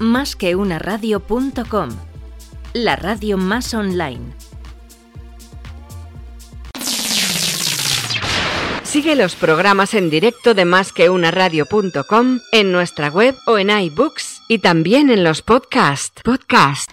Más que una radio.com, la radio más online. Sigue los programas en directo de más que una radio.com en nuestra web o en iBooks y también en los podcasts. Podcast.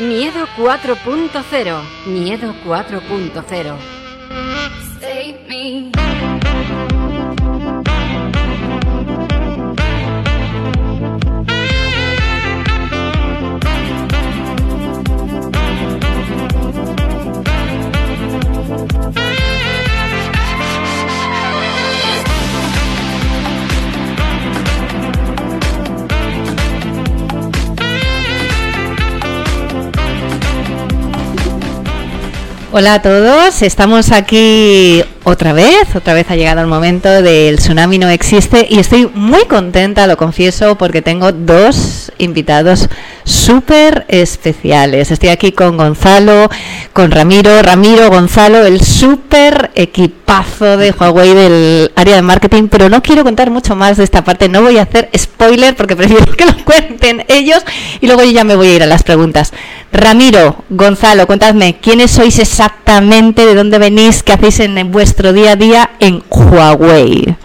Miedo 4.0. Miedo 4.0. Hola a todos, estamos aquí otra vez, otra vez ha llegado el momento del tsunami no existe y estoy muy contenta, lo confieso, porque tengo dos invitados súper especiales. Estoy aquí con Gonzalo, con Ramiro, Ramiro, Gonzalo, el súper equipazo de Huawei del área de marketing, pero no quiero contar mucho más de esta parte, no voy a hacer spoiler porque prefiero que lo cuenten ellos y luego yo ya me voy a ir a las preguntas. Ramiro, Gonzalo, contadme, ¿quiénes sois exactamente? ¿De dónde venís? ¿Qué hacéis en vuestro día a día en Huawei?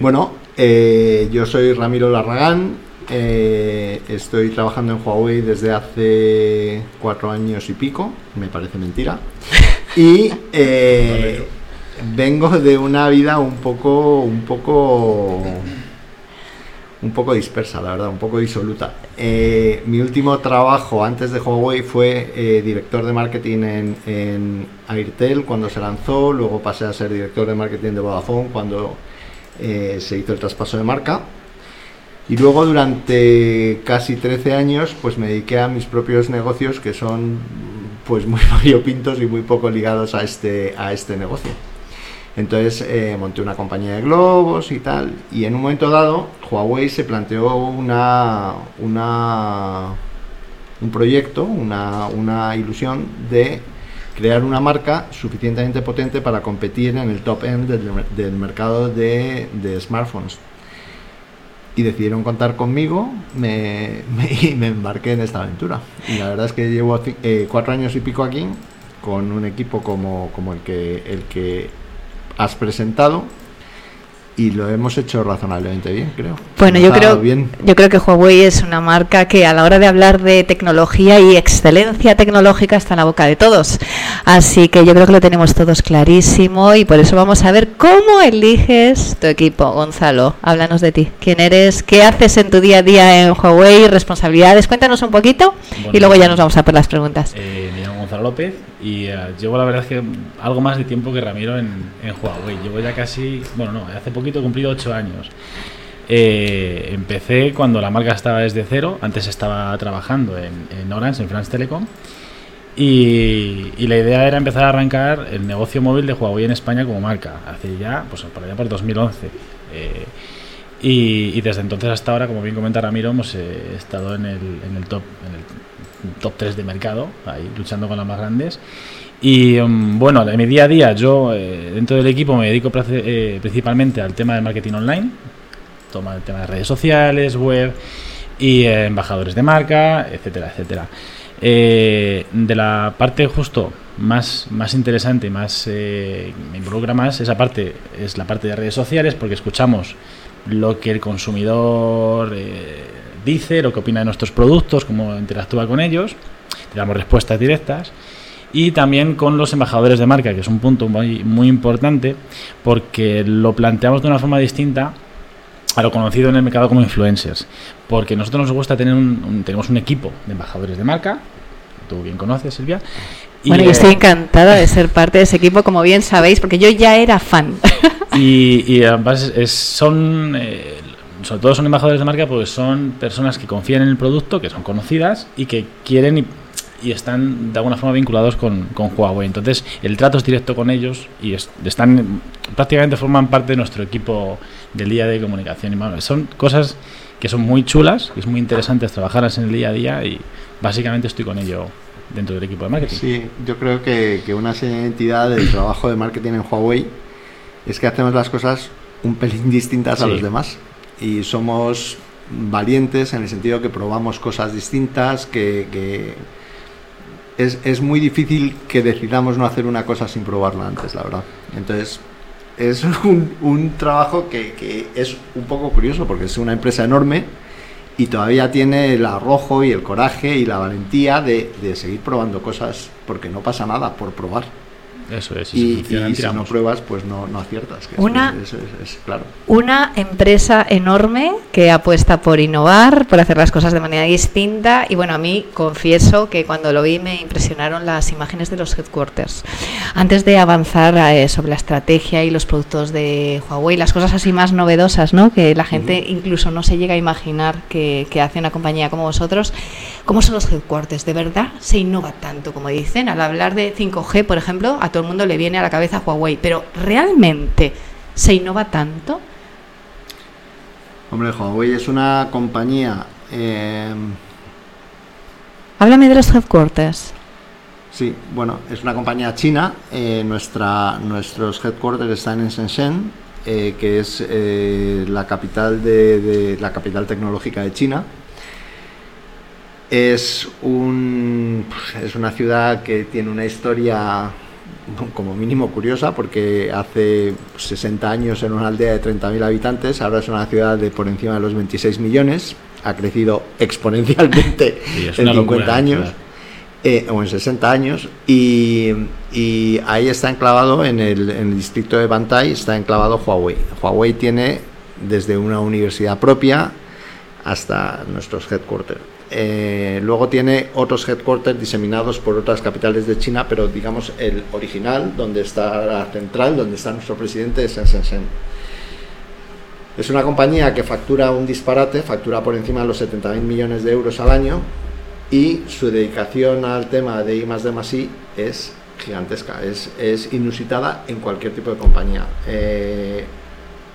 Bueno, eh, yo soy Ramiro Larragán, eh, estoy trabajando en Huawei desde hace cuatro años y pico, me parece mentira, y eh, vengo de una vida un poco, un poco un poco dispersa, la verdad, un poco disoluta. Eh, mi último trabajo antes de Huawei fue director de marketing en, en, Airtel cuando se lanzó, luego pasé a ser director de marketing de Vodafone cuando se hizo el traspaso de marca. Y luego durante casi 13 años pues me dediqué a mis propios negocios que son pues muy variopintos y muy poco ligados a este, a este negocio. Entonces eh, monté una compañía de globos y tal. Y en un momento dado, Huawei se planteó una, una un proyecto, una, una, ilusión de crear una marca suficientemente potente para competir en el top end del, del mercado de, de, smartphones. Y decidieron contar conmigo me, y me embarqué en esta aventura. Y la verdad es que llevo eh, cuatro años y pico aquí con un equipo como, como el, que, el que has presentado y lo hemos hecho razonablemente bien, creo. Bueno, yo creo, bien. yo creo que Huawei es una marca que a la hora de hablar de tecnología y excelencia tecnológica está en la boca de todos. Así que yo creo que lo tenemos todos clarísimo y por eso vamos a ver cómo eliges tu equipo. Gonzalo, háblanos de ti. ¿Quién eres? ¿Qué haces en tu día a día en Huawei? ¿Responsabilidades? Cuéntanos un poquito bueno, y luego ya nos vamos a por las preguntas. Eh, López y uh, llevo la verdad que algo más de tiempo que Ramiro en, Huawei. Llevo ya casi, bueno, no, hace poquito he cumplido 8 años. Eh, empecé cuando la marca estaba desde cero, antes estaba trabajando en, Orange, en France Telecom, y, la idea era empezar a arrancar el negocio móvil de Huawei en España como marca, hace ya, pues por allá por 2011. Eh, y, desde entonces hasta ahora, como bien comenta Ramiro, hemos eh, estado en el, en el top top 3 de mercado, ahí luchando con las más grandes. Y um, bueno, en mi día a día yo eh, dentro del equipo me dedico eh, principalmente al tema de marketing online, toma el tema de redes sociales, web y eh, embajadores de marca, etcétera, etcétera. De la parte justo más, más interesante, más me involucra más, esa parte es la parte de redes sociales porque escuchamos lo que el consumidor dice, lo que opina de nuestros productos, cómo interactúa con ellos, te damos respuestas directas y también con los embajadores de marca, que es un punto muy, muy importante porque lo planteamos de una forma distinta a lo conocido en el mercado como influencers. Porque nosotros nos gusta tener un, tenemos un equipo de embajadores de marca, tú bien conoces, Silvia. bueno, yo estoy encantada de ser parte de ese equipo, como bien sabéis, porque yo ya era fan. Y, y además es, son, eh, sobre todo son embajadores de marca, pues son personas que confían en el producto, que son conocidas y que quieren y, y están de alguna forma vinculados con, con, Huawei. Entonces, el trato es directo con ellos y están prácticamente forman parte de nuestro equipo del día de comunicación. Y son cosas que son muy chulas, que es muy interesantes trabajarlas en el día a día y básicamente estoy con ello dentro del equipo de marketing. Sí, yo creo que, que una identidad del trabajo de marketing en Huawei es que hacemos las cosas un pelín distintas a los demás y somos valientes en el sentido que probamos cosas distintas, que, es, es, muy difícil que decidamos no hacer una cosa sin probarla antes, la verdad. Entonces, es un, un trabajo que, que, es un poco curioso porque es una empresa enorme y todavía tiene el arrojo y el coraje y la valentía de, de seguir probando cosas porque no pasa nada por probar. Eso es. Y, y, si no pruebas, pues no, no aciertas. Que una, es, es, es, claro. una empresa enorme que apuesta por innovar, por hacer las cosas de manera distinta. Y bueno, a mí confieso que cuando lo vi me impresionaron las imágenes de los headquarters. Antes de avanzar eh, sobre la estrategia y los productos de Huawei, las cosas así más novedosas, ¿no? que la gente uh -huh. incluso no se llega a imaginar que, que hace una compañía como vosotros, ¿cómo son los headquarters? ¿De verdad se innova tanto como dicen? Al hablar de 5G, por ejemplo, a todo el mundo le viene a la cabeza Huawei, pero ¿realmente se innova tanto? Hombre, Huawei es una compañía... Eh... Háblame de los headquarters. Sí, bueno, es una compañía china. Eh, nuestra, nuestros headquarters están en Shenzhen, eh, que es eh, la capital de, de, la capital tecnológica de China. Es un es una ciudad que tiene una historia como mínimo curiosa porque hace 60 años era una aldea de 30.000 habitantes, ahora es una ciudad de por encima de los 26 millones, ha crecido exponencialmente sí, en 50 locura, años. Eh, o en 60 años y, y, ahí está enclavado en el, en el distrito de Bantai está enclavado Huawei Huawei tiene desde una universidad propia hasta nuestros headquarters eh, luego tiene otros headquarters diseminados por otras capitales de China, pero digamos el original, donde está la central, donde está nuestro presidente, es en Shenzhen. Es una compañía que factura un disparate, factura por encima de los 70.000 millones de euros al año y su dedicación al tema de I más D más I es gigantesca, es, es inusitada en cualquier tipo de compañía. Eh,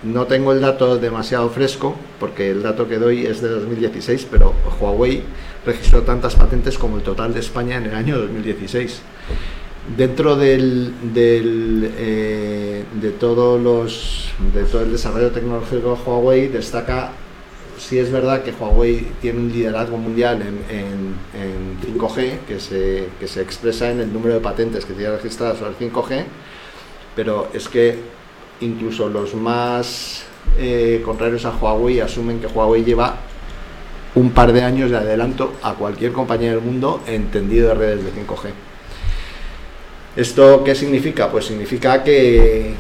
no tengo el dato demasiado fresco, porque el dato que doy es de 2016, pero Huawei registró tantas patentes como el total de España en el año 2016. Dentro del, eh, de, todos los, de todo el desarrollo tecnológico de Huawei destaca, si es verdad que Huawei tiene un liderazgo mundial en, en, en 5G, que se, que se expresa en el número de patentes que tiene registradas sobre el 5G, pero es que incluso los más eh, contrarios a Huawei asumen que Huawei lleva un par de años de adelanto a cualquier compañía del mundo en tendido de redes de 5G. ¿Esto qué significa? Pues significa que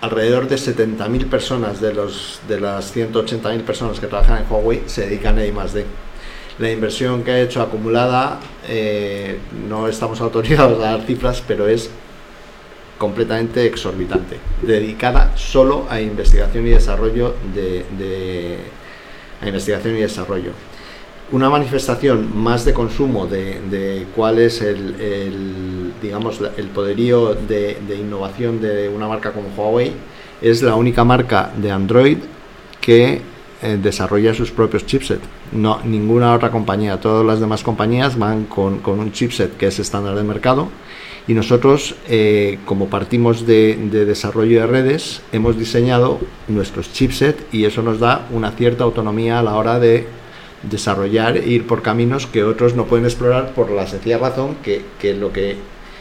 alrededor de 70.000 personas de, los, de las 180.000 personas que trabajan en Huawei se dedican a I+.D. La inversión que ha hecho acumulada, eh, no estamos autorizados a dar cifras, pero es completamente exorbitante, dedicada solo a investigación y desarrollo de, a investigación y desarrollo. Una manifestación más de consumo de, cuál es el, digamos, el poderío de, de innovación de una marca como Huawei es la única marca de Android que eh, desarrolla sus propios chipsets. No, ninguna otra compañía, todas las demás compañías van con, con un chipset que es estándar de mercado y nosotros, eh, como partimos de, de, desarrollo de redes, hemos diseñado nuestros chipset y eso nos da una cierta autonomía a la hora de desarrollar e ir por caminos que otros no pueden explorar por la sencilla razón que, que lo que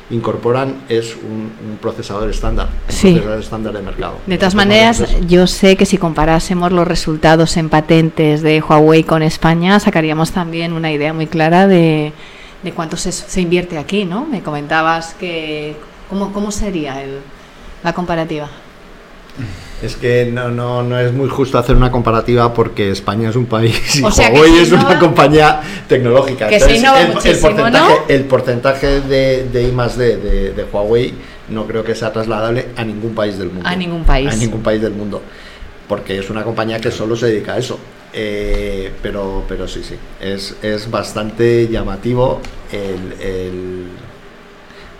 incorporan es un, un procesador estándar, sí. un procesador estándar de mercado. De todas maneras, yo sé que si comparásemos los resultados en patentes de Huawei con España, sacaríamos también una idea muy clara de de cuánto se, se, invierte aquí, ¿no? Me comentabas que... ¿Cómo, cómo sería el, la comparativa? Es que no, no, no es muy justo hacer una comparativa porque España es un país y O sea que Huawei es innova- una compañía tecnológica. Que el, el porcentaje, ¿no? el porcentaje de, de I más D de, de Huawei no creo que sea trasladable a ningún país del mundo. A ningún país. A ningún país del mundo. Porque es una compañía que solo se dedica a eso. Eh, pero, pero sí, sí. Es, es bastante llamativo el, el-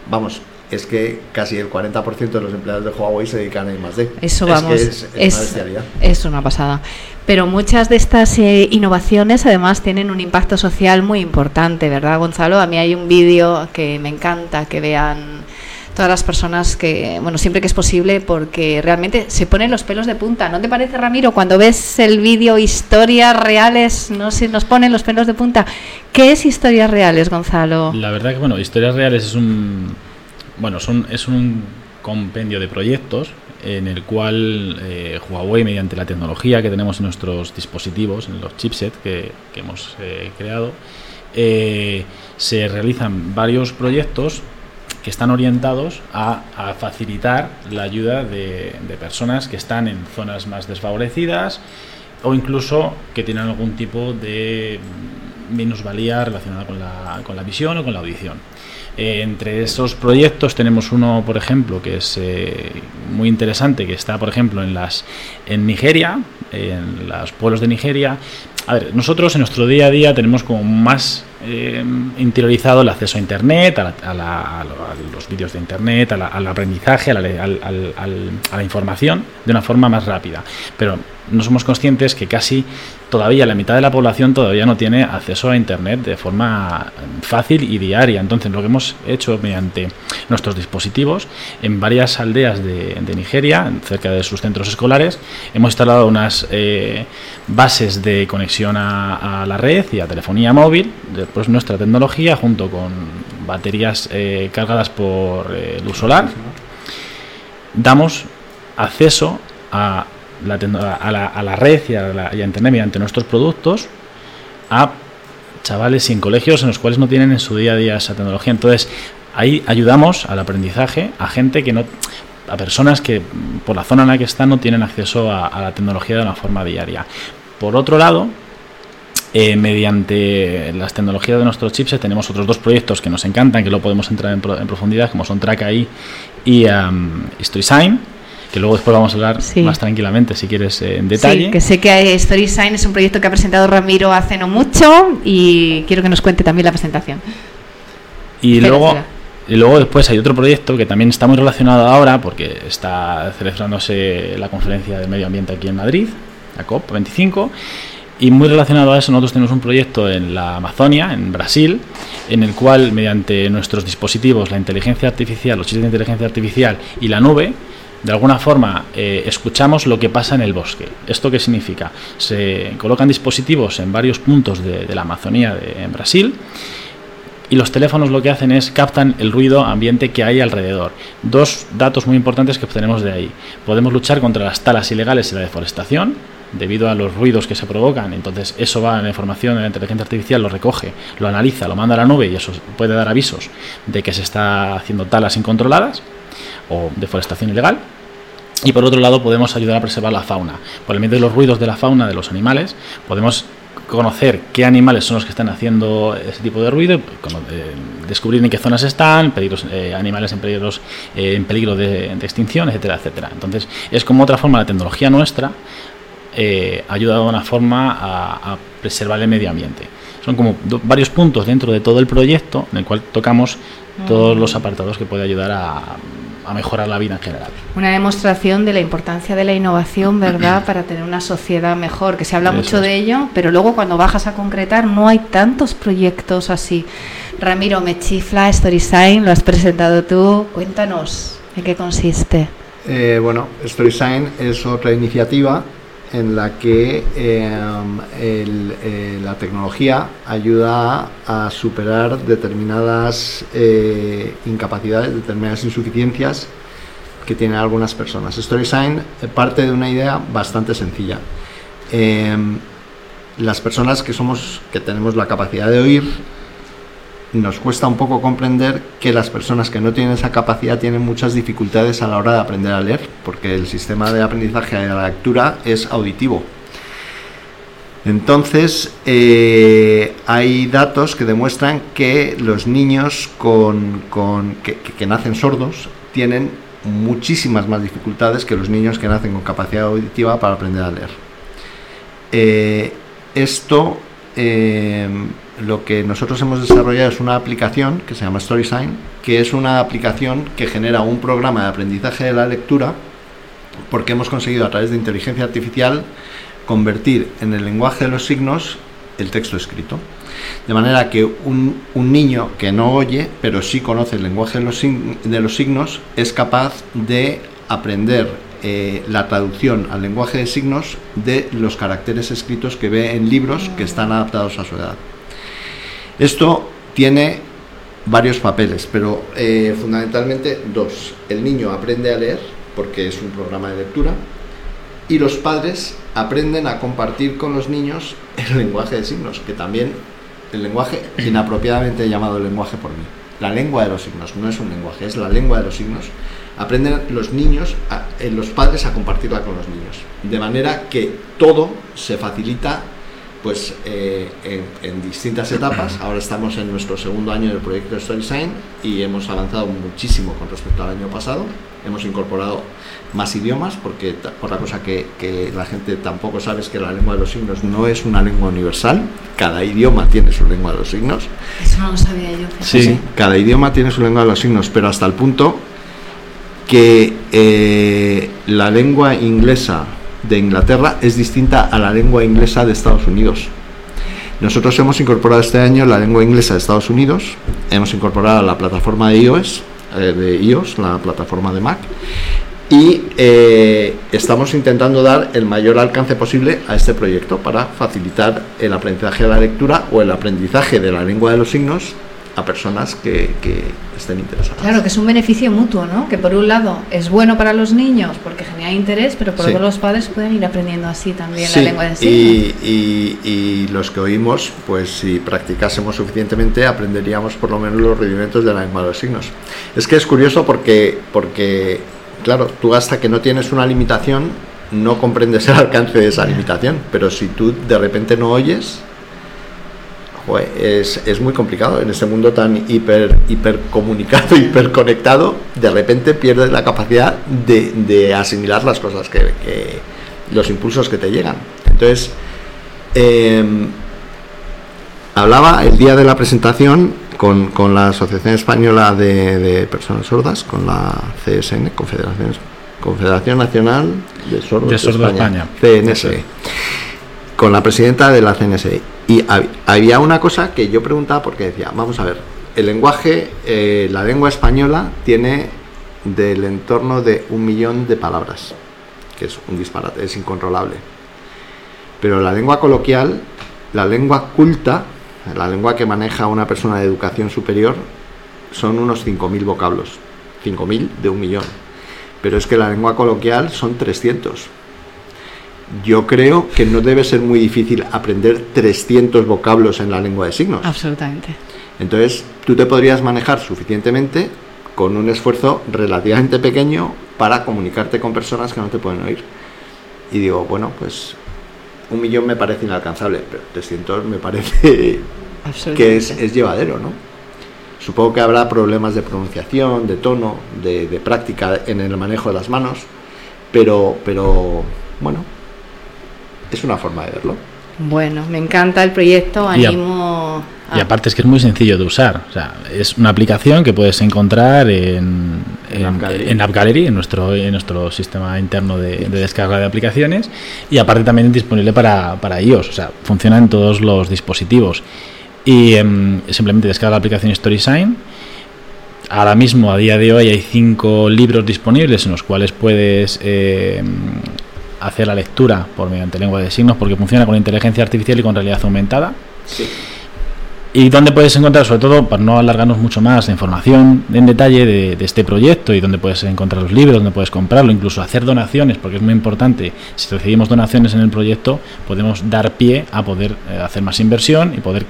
Vamos, es que casi el 40% de los empleados de Huawei se dedican a I más D. Eso Es vamos, que es, es una bestialidad. es una pasada. Pero muchas de estas eh, innovaciones además tienen un impacto social muy importante, ¿verdad, Gonzalo? A mí hay un vídeo que me encanta que vean todas las personas que, bueno, siempre que es posible, porque realmente se ponen los pelos de punta. ¿No te parece, Ramiro, cuando ves el vídeo historias reales, no se nos ponen los pelos de punta? ¿Qué es historias reales, Gonzalo? La verdad que, bueno, Historias Reales es un. Bueno, son, es un compendio de proyectos en el cual eh, Huawei, mediante la tecnología que tenemos en nuestros dispositivos, en los chipsets que, que hemos eh, creado, eh, se realizan varios proyectos que están orientados a, facilitar la ayuda de, de personas que están en zonas más desfavorecidas o incluso que tienen algún tipo de minusvalía relacionada con la, con la visión o con la audición. Eh, entre esos proyectos tenemos uno, por ejemplo, que es eh, muy interesante, que está, por ejemplo, en las en Nigeria, en los pueblos de Nigeria. A ver, nosotros en nuestro día a día tenemos como más eh, interiorizado el acceso a Internet, a, la- a la- a lo- a los vídeos de Internet, la- al aprendizaje, a la, al- a la información de una forma más rápida. Pero no somos conscientes que casi todavía la mitad de la población todavía no tiene acceso a Internet de forma fácil y diaria. Entonces, lo que hemos hecho mediante nuestros dispositivos en varias aldeas de, de Nigeria, cerca de sus centros escolares, hemos instalado unas eh, bases de conexión a, a la red y a telefonía móvil. Después, nuestra tecnología, junto con baterías eh, cargadas por eh, luz solar, damos acceso a la, a la, a la red y a, la, y a Internet mediante nuestros productos a chavales sin colegios en los cuales no tienen en su día a día esa tecnología. Entonces, ahí ayudamos al aprendizaje a gente que no a personas que por la zona en la que están no tienen acceso a, a la tecnología de una forma diaria. Por otro lado, eh, mediante las tecnologías de nuestros chips tenemos otros dos proyectos que nos encantan, que lo podemos entrar en, pro- en profundidad, como son Track AI y um, StorySign, que luego después vamos a hablar Sí. más tranquilamente si quieres eh, en detalle. Sí, que sé que hay StorySign es un proyecto que ha presentado Ramiro hace no mucho y quiero que nos cuente también la presentación. Y Espera, luego, y luego después hay otro proyecto que también está muy relacionado ahora porque está celebrándose la conferencia del medio ambiente aquí en Madrid, la COP25. Y muy relacionado a eso, nosotros tenemos un proyecto en la Amazonia, en Brasil, en el cual mediante nuestros dispositivos, la inteligencia artificial, los chips de inteligencia artificial y la nube, de alguna forma eh, escuchamos lo que pasa en el bosque. ¿Esto qué significa? Se colocan dispositivos en varios puntos de, la Amazonía de, en Brasil y los teléfonos lo que hacen es captan el ruido ambiente que hay alrededor. Dos datos muy importantes que obtenemos de ahí. Podemos luchar contra las talas ilegales y la deforestación debido a los ruidos que se provocan. Entonces eso va en la información la inteligencia artificial, lo recoge, lo analiza, lo manda a la nube y eso puede dar avisos de que se está haciendo talas incontroladas o deforestación ilegal. Y por otro lado podemos ayudar a preservar la fauna. Por el medio de los ruidos de la fauna, de los animales, podemos conocer qué animales son los que están haciendo ese tipo de ruido, eh, descubrir en qué zonas están, peligros, eh, animales en, peligros, eh, en peligro de, de extinción, etcétera, etcétera. Entonces es como otra forma la tecnología nuestra eh, ayuda de una forma a, a preservar el medio ambiente. Son como do- varios puntos dentro de todo el proyecto en el cual tocamos todos los apartados que puede ayudar a, a mejorar la vida en general. Una demostración de la importancia de la innovación, ¿verdad?, para tener una sociedad mejor, que se habla Eso mucho es. de ello, pero luego cuando bajas a concretar no hay tantos proyectos así. Ramiro, me chifla StorySign, lo has presentado tú, cuéntanos en qué consiste. Eh, bueno, StorySign es otra iniciativa en la que el- eh, la tecnología ayuda a, superar determinadas eh, incapacidades, determinadas insuficiencias que tienen algunas personas. StorySign eh, parte de una idea bastante sencilla. Eh, las personas que somos, que tenemos la capacidad de oír, nos cuesta un poco comprender que las personas que no tienen esa capacidad tienen muchas dificultades a la hora de aprender a leer, porque el sistema de aprendizaje de la lectura es auditivo. Entonces, eh, hay datos que demuestran que los niños con, que, nacen sordos tienen muchísimas más dificultades que los niños que nacen con capacidad auditiva para aprender a leer. Eh, esto eh, lo que nosotros hemos desarrollado es una aplicación que se llama StorySign, que es una aplicación que genera un programa de aprendizaje de la lectura, porque hemos conseguido a través de inteligencia artificial convertir en el lenguaje de los signos el texto escrito. De manera que un, niño que no oye, pero sí conoce el lenguaje de los, de los signos, es capaz de aprender eh, la traducción al lenguaje de signos de los caracteres escritos que ve en libros que están adaptados a su edad. Esto tiene varios papeles, pero eh, fundamentalmente dos. El niño aprende a leer porque es un programa de lectura y los padres aprenden a compartir con los niños el lenguaje de signos, que también el lenguaje inapropiadamente llamado lenguaje por mí. La lengua de los signos no es un lenguaje, es la lengua de los signos. Aprenden los niños, eh, los padres a compartirla con los niños. De manera que todo se facilita pues eh, en, distintas etapas. Ahora estamos en nuestro segundo año del proyecto StorySign y hemos avanzado muchísimo con respecto al año pasado. Hemos incorporado más idiomas porque otra cosa que, la gente tampoco sabe es que la lengua de los signos no es una lengua universal. Cada idioma tiene su lengua de los signos. Eso no lo sabía yo. Sí, cada idioma tiene su lengua de los signos, pero hasta el punto que eh, la lengua inglesa de Inglaterra es distinta a la lengua inglesa de Estados Unidos. Nosotros hemos incorporado este año la lengua inglesa de Estados Unidos, hemos incorporado la plataforma de iOS, eh, de iOS, la plataforma de Mac, y eh, estamos intentando dar el mayor alcance posible a este proyecto para facilitar el aprendizaje de la lectura o el aprendizaje de la lengua de los signos a personas que, estén interesadas. Claro, que es un beneficio mutuo, ¿no? Que por un lado es bueno para los niños porque genera interés, pero por otro los padres pueden ir aprendiendo así también la lengua de signos. Y, y, los que oímos, pues si practicásemos suficientemente, aprenderíamos por lo menos los rudimentos de la lengua de los signos. Es que es curioso porque, porque claro, tú hasta que no tienes una limitación, no comprendes el alcance de esa limitación, pero si tú de repente no oyes, es, es, muy complicado en este mundo tan hiper, hiper comunicado, hiper conectado, de repente pierdes la capacidad de, asimilar las cosas que, los impulsos que te llegan. Entonces, em, hablaba el día de la presentación con, la Asociación Española de, Personas Sordas, con la CSN, Confederación, Confederación Nacional de Sordos de, España, CNSE, con la presidenta de la CNSE y había una cosa que yo preguntaba porque decía, vamos a ver, el lenguaje, eh, la lengua española tiene del entorno de un millón de palabras, que es un disparate, es incontrolable. Pero la lengua coloquial, la lengua culta, la lengua que maneja una persona de educación superior, son unos 5.000 vocablos. 5.000 de un millón. Pero es que la lengua coloquial son 300 yo creo que no debe ser muy difícil aprender 300 vocablos en la lengua de signos. Absolutamente. Entonces, tú te podrías manejar suficientemente con un esfuerzo relativamente pequeño para comunicarte con personas que no te pueden oír. Y digo, bueno, pues un millón me parece inalcanzable, pero 300 me parece que es, llevadero, ¿no? Supongo que habrá problemas de pronunciación, de tono, de, de práctica en el manejo de las manos, pero, pero bueno, es una forma de verlo. Bueno, me encanta el proyecto, animo... Y, aparte es que es muy sencillo de usar. O sea, es una aplicación que puedes encontrar en, en, App Gallery, en, nuestro, en nuestro sistema interno de, descarga de aplicaciones. Y aparte también es disponible para, para iOS. O sea, funciona en todos los dispositivos. Y em, simplemente descarga la aplicación StorySign. Ahora mismo, a día de hoy, hay cinco libros disponibles en los cuales puedes eh, hacer la lectura por mediante lengua de signos porque funciona con inteligencia artificial y con realidad aumentada. Y donde puedes encontrar, sobre todo, para no alargarnos mucho más, la información en detalle de, este proyecto y donde puedes encontrar los libros, donde puedes comprarlo, incluso hacer donaciones, porque es muy importante. Si recibimos donaciones en el proyecto, podemos dar pie a poder eh, hacer más inversión y poder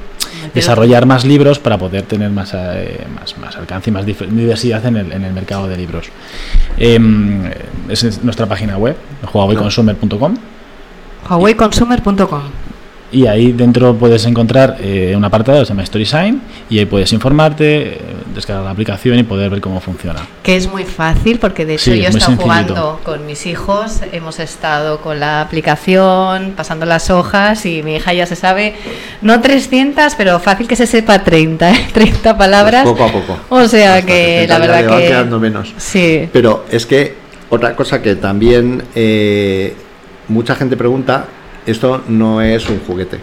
desarrollar más libros para poder tener más, eh, más, más, alcance y más diversidad en el, en el mercado de libros. Eh, es nuestra página web, huaweiconsumer.com. huaweiconsumer.com y ahí dentro puedes encontrar eh, un apartado que se llama StorySign y ahí puedes informarte, descargar la aplicación y poder ver cómo funciona. Que es muy fácil porque de hecho yo he estado jugando con mis hijos, hemos estado con la aplicación, pasando las hojas y mi hija ya se sabe, no 300, pero fácil que se sepa 30, ¿eh? 30 palabras. Pues poco a poco. O sea que la verdad que... quedando menos. Sí. Pero es que otra cosa que también eh, mucha gente pregunta esto no es un juguete.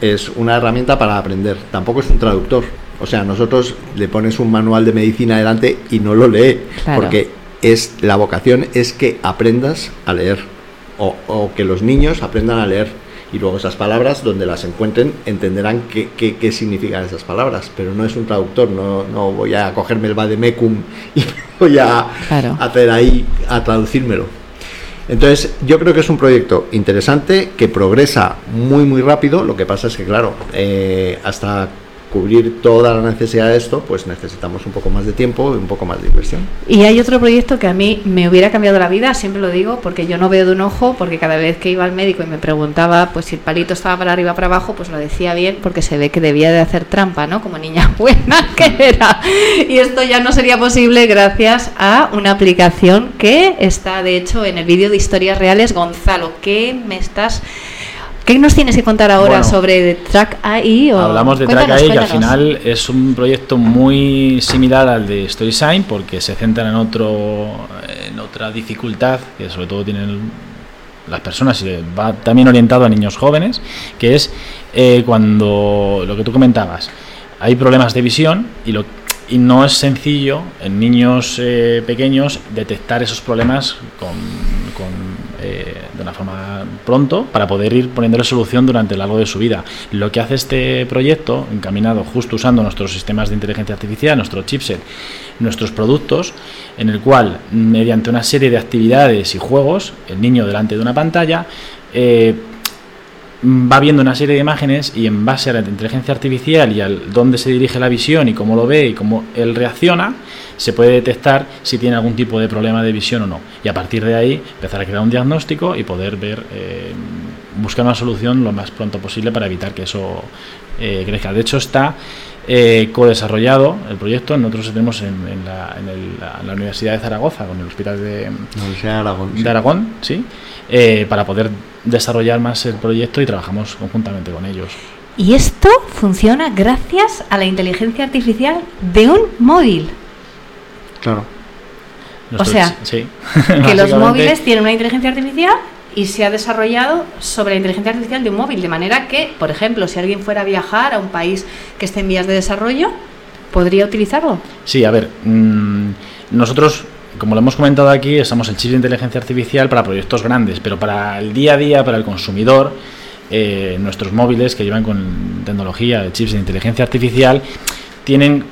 Es una herramienta para aprender. Tampoco es un traductor. O sea, nosotros le pones un manual de medicina delante y no lo lee. Claro. Porque es la vocación es que aprendas a leer. O, o, que los niños aprendan a leer. Y luego esas palabras, donde las encuentren, entenderán qué, qué, qué significan esas palabras. Pero no es un traductor. No, no voy a cogerme el vademecum y voy a Claro. hacer ahí, a traducírmelo. Entonces, yo creo que es un proyecto interesante que progresa muy, muy rápido. Lo que pasa es que, claro, eh, hasta cubrir toda la necesidad de esto, pues necesitamos un poco más de tiempo y un poco más de inversión. Y hay otro proyecto que a mí me hubiera cambiado la vida, siempre lo digo, porque yo no veo de un ojo, porque cada vez que iba al médico y me preguntaba pues si el palito estaba para arriba para abajo, pues lo decía bien, porque se ve que debía de hacer trampa, ¿no? Como niña buena que era. Y esto ya no sería posible gracias a una aplicación que está, de hecho, en el vídeo de historias reales. Gonzalo, ¿qué me estás... ¿Qué nos tienes que contar ahora Bueno, sobre Track AI? O... Hablamos de Cuéntanos, Track AI, que al final es un proyecto muy similar al de StorySign, porque se centra en otro en otra dificultad que sobre todo tienen las personas y va también orientado a niños jóvenes, que es eh, cuando lo que tú comentabas, hay problemas de visión y lo y no es sencillo en niños eh, pequeños detectar esos problemas con, con, eh, de una forma pronto para poder ir poniéndole solución durante el largo de su vida. Lo que hace este proyecto, encaminado justo usando nuestros sistemas de inteligencia artificial, nuestro chipset, nuestros productos, en el cual, mediante una serie de actividades y juegos, el niño delante de una pantalla, eh, va viendo una serie de imágenes y en base a la inteligencia artificial y al dónde se dirige la visión y cómo lo ve y cómo él reacciona, se puede detectar si tiene algún tipo de problema de visión o no. Y a partir de ahí empezar a crear un diagnóstico y poder ver, eh, buscar una solución lo más pronto posible para evitar que eso eh, crezca. De hecho está eh, co-desarrollado el proyecto, nosotros tenemos en, en, la, en, el, la, la Universidad de Zaragoza, con el Hospital de, Universidad de Aragón. de Aragón, sí, eh, para poder desarrollar más el proyecto y trabajamos conjuntamente con ellos. Y esto funciona gracias a la inteligencia artificial de un móvil. Claro. Nosotros- sea, sí. Que los móviles tienen una inteligencia artificial y se ha desarrollado sobre la inteligencia artificial de un móvil. De manera que, por ejemplo, si alguien fuera a viajar a un país que esté en vías de desarrollo, podría utilizarlo. Sí, a ver, mmm, nosotros, como lo hemos comentado aquí, usamos el chip de inteligencia artificial para proyectos grandes, pero para el día a día, para el consumidor, eh, nuestros móviles que llevan con tecnología de chips de inteligencia artificial tienen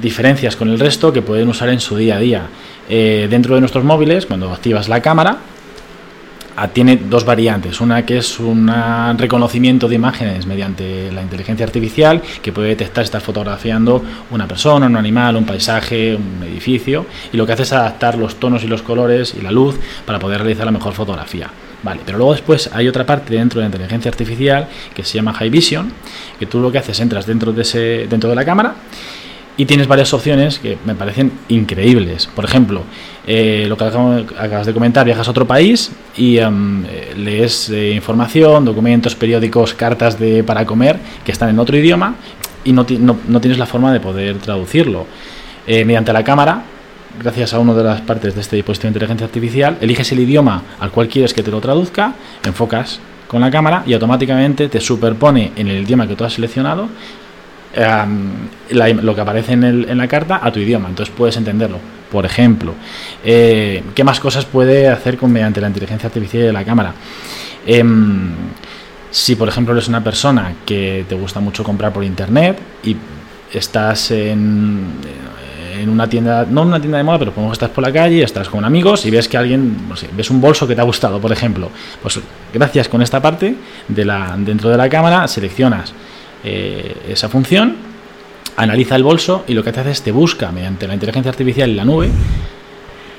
diferencias con el resto que pueden usar en su día a día. Eh, dentro de nuestros móviles, cuando activas la cámara, ah, tiene dos variantes. Una que es un reconocimiento de imágenes mediante la inteligencia artificial que puede detectar si estás fotografiando una persona, un animal, un paisaje, un edificio y lo que hace es adaptar los tonos y los colores y la luz para poder realizar la mejor fotografía. Vale, pero luego después hay otra parte dentro de la inteligencia artificial que se llama High Vision, que tú lo que haces entras dentro de ese dentro de la cámara y tienes varias opciones que me parecen increíbles. Por ejemplo, eh, lo que acabas de comentar, viajas a otro país y eh, lees eh, información, documentos, periódicos, cartas de, para comer que están en otro idioma y no, no- no tienes la forma de poder traducirlo. Mediante la cámara, gracias a una de las partes de este dispositivo de inteligencia artificial, eliges el idioma al cual quieres que te lo traduzca, enfocas con la cámara y automáticamente te superpone en el idioma que tú has seleccionado lo que aparece en, el- en la carta a tu idioma, entonces puedes entenderlo. Por ejemplo, eh, ¿qué más cosas puede hacer con mediante la inteligencia artificial de la cámara? Em, si, por ejemplo, eres una persona que te gusta mucho comprar por internet y estás en, una tienda, no en una tienda de moda, pero como estás por la calle, estás con amigos y ves que alguien, ves un bolso que te ha gustado, por ejemplo, pues gracias con esta parte de la, dentro de la cámara seleccionas eh, esa función, analiza el bolso y lo que te hace es te busca mediante la inteligencia artificial y la nube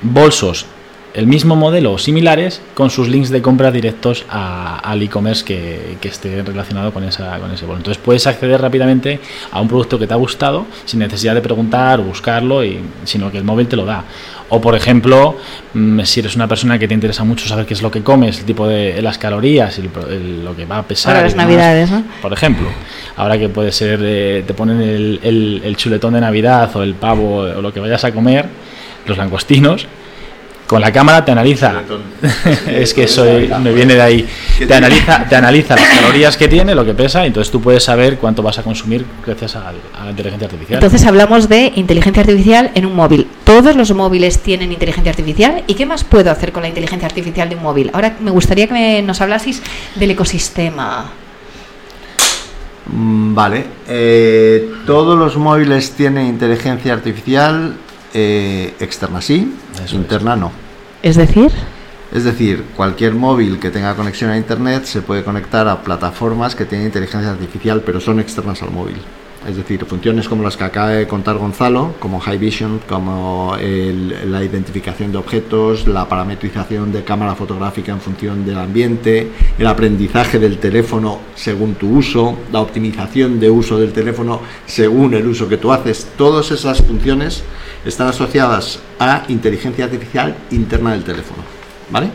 bolsos el mismo modelo o similares con sus links de compra directos a- al e-commerce que, que esté relacionado con, esa, con ese bolso. Entonces puedes acceder rápidamente a un producto que te ha gustado sin necesidad de preguntar o buscarlo, y, sino que el móvil te lo da. O por ejemplo, mm, si eres una persona que te interesa mucho saber qué es lo que comes, el tipo de las calorías, el pro- el- lo que va a pesar. Para las demás, navidades, ¿no? por ejemplo, ahora que puede ser, eh, te ponen el, el- el chuletón de Navidad o el pavo o lo que vayas a comer, los langostinos, con la cámara te analiza. es que soy, me viene de ahí. ¿Qué Te analiza, te analiza las calorías que tiene, lo que pesa, y entonces tú puedes saber cuánto vas a consumir gracias a, la inteligencia artificial. Entonces hablamos de inteligencia artificial en un móvil. Todos los móviles tienen inteligencia artificial. ¿Y qué más puedo hacer con la inteligencia artificial de un móvil? Ahora me gustaría que me- nos hablaseis del ecosistema. Mm, Vale. Eh, todos los móviles tienen inteligencia artificial eh, externa, sí. Eso es. interna, no. Es decir, Es decir, cualquier móvil que tenga conexión a Internet se puede conectar a plataformas que tienen inteligencia artificial, pero son externas al móvil. Es decir, funciones como las que acaba de contar Gonzalo, como High Vision, como la identificación de objetos, la parametrización de cámara fotográfica en función del ambiente, el aprendizaje del teléfono según tu uso, la optimización de uso del teléfono según el uso que tú haces. Todas esas funciones están asociadas a inteligencia artificial interna del teléfono. ¿vale?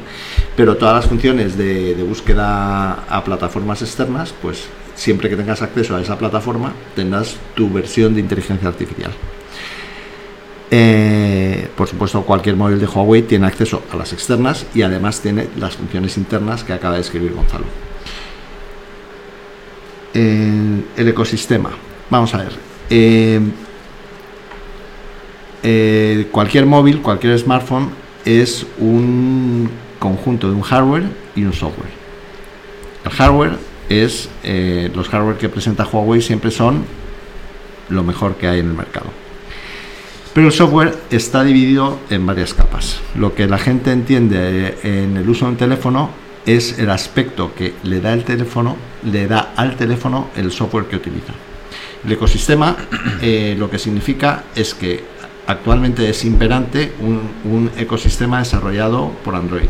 Pero todas las funciones de búsqueda a plataformas externas, pues siempre que tengas acceso a esa plataforma, tendrás tu versión de inteligencia artificial. Eh, por supuesto, cualquier móvil de Huawei tiene acceso a las externas y además tiene las funciones internas que acaba de escribir Gonzalo. El, el ecosistema. Vamos a ver. Eh, eh, cualquier móvil, cualquier smartphone es un conjunto de un hardware y un software. El hardware es, eh, los hardware que presenta Huawei siempre son lo mejor que hay en el mercado. Pero el software está dividido en varias capas. Lo que la gente entiende eh, en el uso de un teléfono es el aspecto que le da el teléfono, le da al teléfono el software que utiliza. El ecosistema eh, lo que significa es que actualmente es imperante un, un ecosistema desarrollado por Android.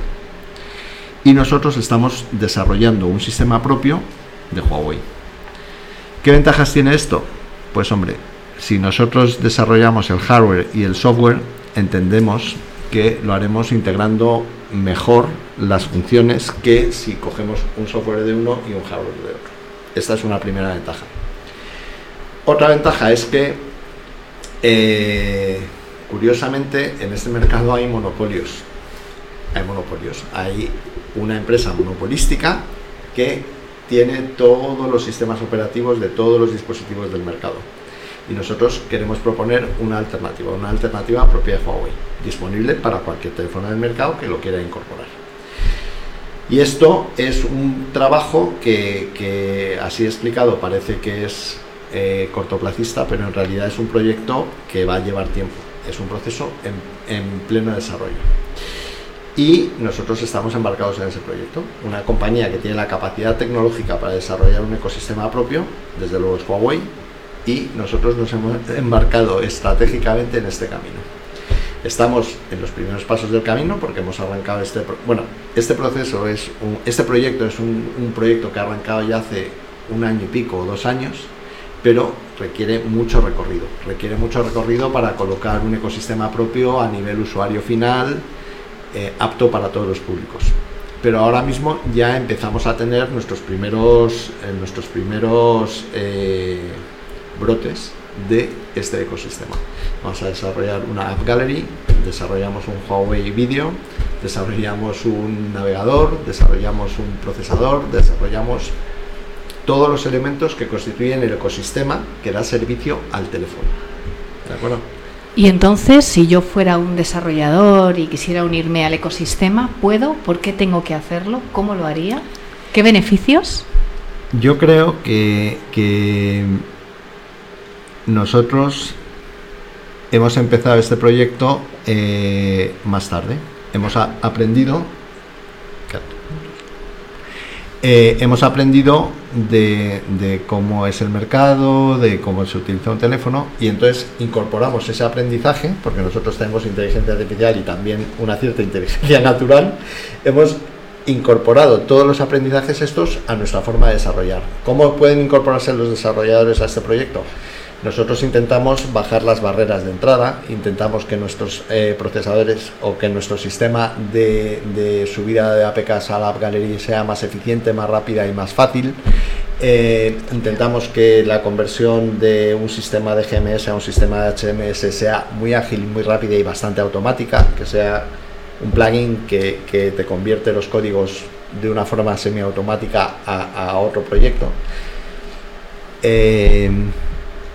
Y nosotros estamos desarrollando un sistema propio de Huawei. ¿Qué ventajas tiene esto? Pues hombre, si nosotros desarrollamos el hardware y el software, entendemos que lo haremos integrando mejor las funciones que si cogemos un software de uno y un hardware de otro. Esta es una primera ventaja. Otra ventaja es que, eh, curiosamente, en este mercado hay monopolios. Hay monopolios. Hay una empresa monopolística que tiene todos los sistemas operativos de todos los dispositivos del mercado. Y nosotros queremos proponer una alternativa, una alternativa propia de Huawei, disponible para cualquier teléfono del mercado que lo quiera incorporar. Y esto es un trabajo que, así explicado parece que es eh, cortoplacista, pero en realidad es un proyecto que va a llevar tiempo. Es un proceso en pleno desarrollo. Y nosotros estamos embarcados en ese proyecto. Una compañía que tiene la capacidad tecnológica para desarrollar un ecosistema propio, desde luego es Huawei, y nosotros nos hemos embarcado estratégicamente en este camino. Estamos en los primeros pasos del camino porque hemos arrancado este bueno este proceso es un- este proyecto es un, un proyecto que ha arrancado ya hace un año y pico o dos años pero requiere mucho recorrido requiere mucho recorrido para colocar un ecosistema propio a nivel usuario final eh, apto para todos los públicos pero ahora mismo ya empezamos a tener nuestros primeros eh, nuestros primeros eh, brotes de este ecosistema. Vamos a desarrollar una App Gallery, desarrollamos un Huawei Video, desarrollamos un navegador, desarrollamos un procesador, desarrollamos todos los elementos que constituyen el ecosistema que da servicio al teléfono. ¿De acuerdo? Y entonces si yo fuera un desarrollador y quisiera unirme al ecosistema, ¿puedo? ¿Por qué tengo que hacerlo? ¿Cómo lo haría? ¿Qué beneficios? Yo creo que, nosotros hemos empezado este proyecto eh, más tarde. Hemos aprendido eh, hemos aprendido de, de, cómo es el mercado, de cómo se utiliza un teléfono y entonces incorporamos ese aprendizaje, porque nosotros tenemos inteligencia artificial y también una cierta inteligencia natural, hemos incorporado todos los aprendizajes estos a nuestra forma de desarrollar. ¿Cómo pueden incorporarse los desarrolladores a este proyecto? Nosotros intentamos bajar las barreras de entrada, intentamos que nuestros eh, procesadores o que nuestro sistema de, subida de APKs a la App Gallery sea más eficiente, más rápida y más fácil. Eh, intentamos que la conversión de un sistema de GMS a un sistema de HMS sea muy ágil, muy rápida y bastante automática, que sea un plugin que, te convierte los códigos de una forma semiautomática a, a otro proyecto. Eh,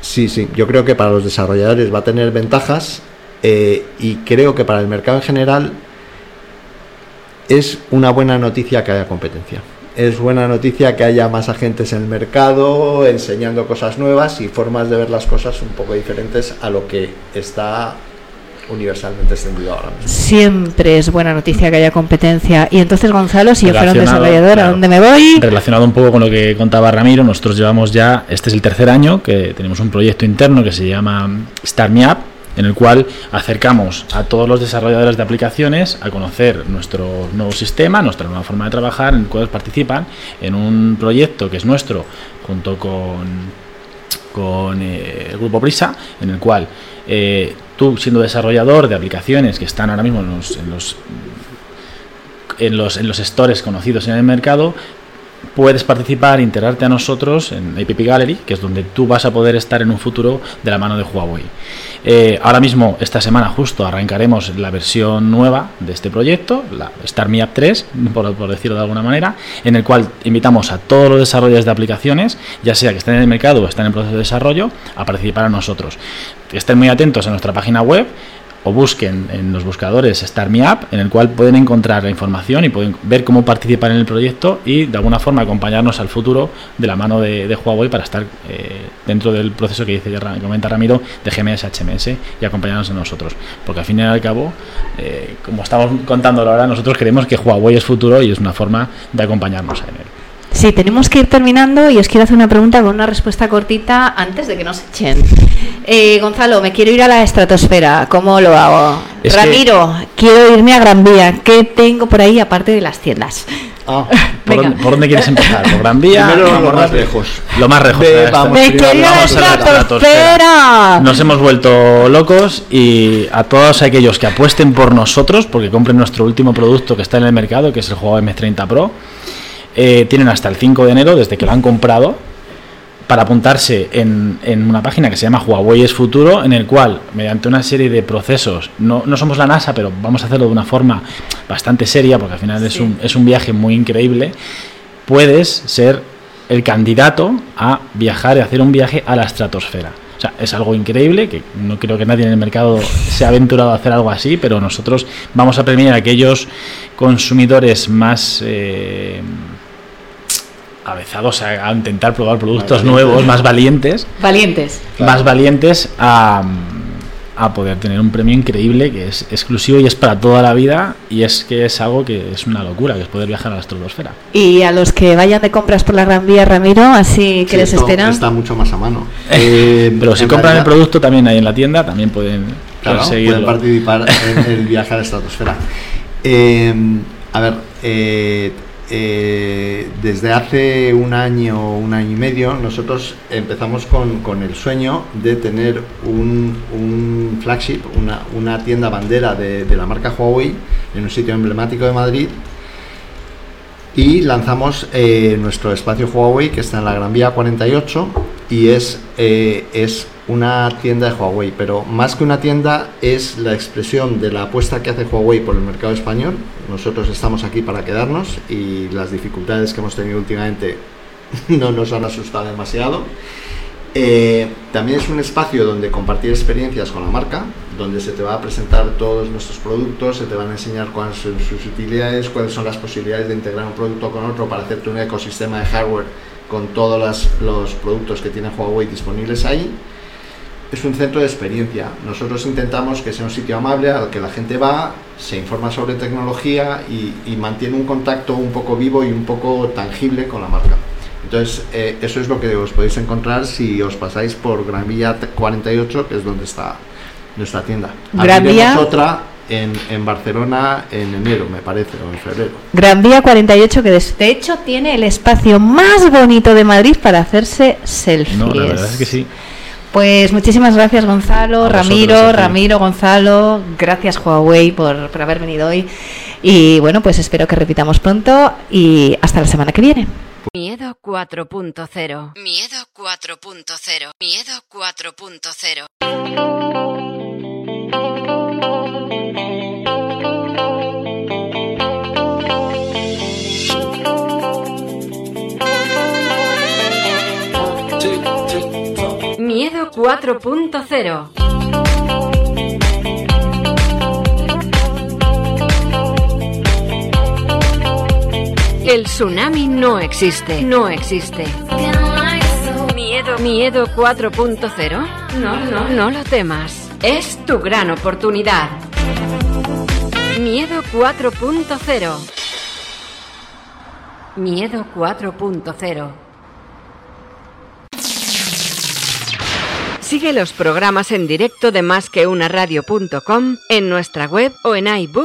Sí, sí, yo creo que para los desarrolladores va a tener ventajas eh, y creo que para el mercado en general es una buena noticia que haya competencia. Es buena noticia que haya más agentes en el mercado enseñando cosas nuevas y formas de ver las cosas un poco diferentes a lo que está universalmente extendido ahora mismo. Siempre es buena noticia que haya competencia. Y entonces, Gonzalo, si yo fuera un desarrollador, ¿a dónde me voy? Relacionado un poco con lo que contaba Ramiro, nosotros llevamos ya, este es el tercer año que tenemos un proyecto interno que se llama Start Me Up, en el cual acercamos a todos los desarrolladores de aplicaciones a conocer nuestro nuevo sistema, nuestra nueva forma de trabajar, en el cual participan en un proyecto que es nuestro, junto con, con eh, el grupo Prisa, en el cual eh, tú siendo desarrollador de aplicaciones que están ahora mismo en los, en los, en los, en los stores conocidos en el mercado, puedes participar, integrarte a nosotros en App Gallery, que es donde tú vas a poder estar en un futuro de la mano de Huawei. Eh, ahora mismo, esta semana justo, arrancaremos la versión nueva de este proyecto, la Star App 3, por, por, decirlo de alguna manera, en el cual invitamos a todos los desarrolladores de aplicaciones, ya sea que estén en el mercado o estén en proceso de desarrollo, a participar a nosotros. Estén muy atentos a nuestra página web o busquen en los buscadores Start Me Up, en el cual pueden encontrar la información y pueden ver cómo participar en el proyecto y de alguna forma acompañarnos al futuro de la mano de, Huawei para estar eh, dentro del proceso que dice que comenta Ramiro de GMS HMS y acompañarnos a nosotros. Porque al fin y al cabo, eh, como estamos contándolo ahora, nosotros creemos que Huawei es futuro y es una forma de acompañarnos en él. Sí, tenemos que ir terminando y os quiero hacer una pregunta con una respuesta cortita antes de que nos echen. Eh, Gonzalo, me quiero ir a la estratosfera. ¿Cómo lo hago? Ramiro, quiero irme a Gran Vía. ¿Qué tengo por ahí aparte de las tiendas? Ah, ¿por, dónde, quieres empezar? ¿Por Gran Vía? Primero lo más lejos. Lo más lejos. vamos, me quiero a la estratosfera. Nos hemos vuelto locos y a todos aquellos que apuesten por nosotros, porque compren nuestro último producto que está en el mercado, que es el juego M30 Pro eh, tienen hasta el 5 de enero, desde que lo han comprado, para apuntarse en, una página que se llama Huawei es Futuro, en el cual, mediante una serie de procesos, no, no, somos la NASA, pero vamos a hacerlo de una forma bastante seria, porque al final es, un, es un viaje muy increíble, puedes ser el candidato a viajar y hacer un viaje a la estratosfera. O sea, es algo increíble, que no creo que nadie en el mercado se ha aventurado a hacer algo así, pero nosotros vamos a premiar a aquellos consumidores más... Eh, avezados a, intentar probar productos nuevos, más valientes. Valientes. Más valientes a, a, poder tener un premio increíble que es exclusivo y es para toda la vida y es que es algo que es una locura, que es poder viajar a la estratosfera. Y a los que vayan de compras por la Gran Vía, Ramiro, así que les esperan. Está mucho más a mano. Eh, Pero si compran el producto también ahí en la tienda, también pueden, pueden participar en el viaje a la estratosfera. Eh, a ver, eh, eh, desde hace un año, un año y medio, nosotros empezamos con, el sueño de tener un, flagship, una, tienda bandera de, la marca Huawei en un sitio emblemático de Madrid y lanzamos eh, nuestro espacio Huawei que está en la Gran Vía 48 y es, eh, es una tienda de Huawei, pero más que una tienda es la expresión de la apuesta que hace Huawei por el mercado español. Nosotros estamos aquí para quedarnos y las dificultades que hemos tenido últimamente no nos han asustado demasiado. Eh, también es un espacio donde compartir experiencias con la marca, donde se te va a presentar todos nuestros productos, se te van a enseñar cuáles son sus utilidades, cuáles son las posibilidades de integrar un producto con otro para hacerte un ecosistema de hardware con todos los productos que tiene Huawei disponibles ahí es un centro de experiencia. Nosotros intentamos que sea un sitio amable al que la gente va, se informa sobre tecnología y, mantiene un contacto un poco vivo y un poco tangible con la marca. Entonces, eh, eso es lo que os podéis encontrar si os pasáis por Gran Vía 48, que es donde está nuestra tienda. Gran Vía. otra en, en, Barcelona en enero, me parece, o en febrero. Gran Vía 48, que de hecho tiene el espacio más bonito de Madrid para hacerse selfies. No, la verdad es que sí. Pues muchísimas gracias Gonzalo, Ramiro, Ramiro, Gonzalo, gracias Huawei por, por haber venido hoy y bueno, pues espero que repitamos pronto y hasta la semana que viene. Miedo 4.0. Miedo 4.0. Miedo 4.0. 4.0 El tsunami no existe, no existe. Miedo, miedo 4.0. No, no, no lo temas. Es tu gran oportunidad. Miedo 4.0. Miedo 4.0. Sigue los programas en directo de másqueunaradio.com en nuestra web o en iBook